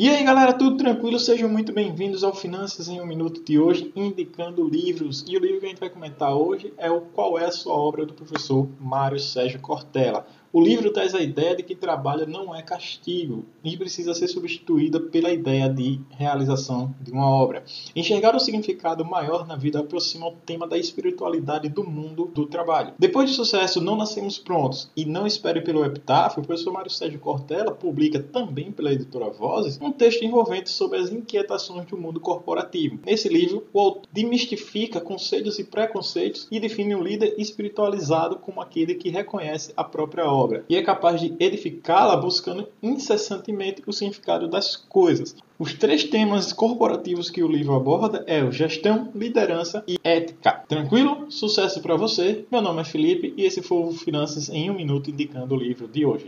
E aí galera, tudo tranquilo? Sejam muito bem-vindos ao Finanças em um Minuto de hoje, indicando livros. E o livro que a gente vai comentar hoje é o Qual é a Sua Obra, do professor Mário Sérgio Cortella. O livro traz a ideia de que trabalho não é castigo e precisa ser substituída pela ideia de realização de uma obra. Enxergar o significado maior na vida aproxima o tema da espiritualidade do mundo do trabalho. Depois de sucesso, não nascemos prontos e não espere pelo epitáfio, o professor Mário Sérgio Cortella publica também pela editora Vozes um texto envolvente sobre as inquietações do mundo corporativo. Nesse livro, o autor demistifica conceitos e preconceitos e define um líder espiritualizado como aquele que reconhece a própria obra obra e é capaz de edificá-la buscando incessantemente o significado das coisas. Os três temas corporativos que o livro aborda é o gestão, liderança e ética. Tranquilo? Sucesso para você. Meu nome é Felipe e esse foi o Finanças em um minuto indicando o livro de hoje.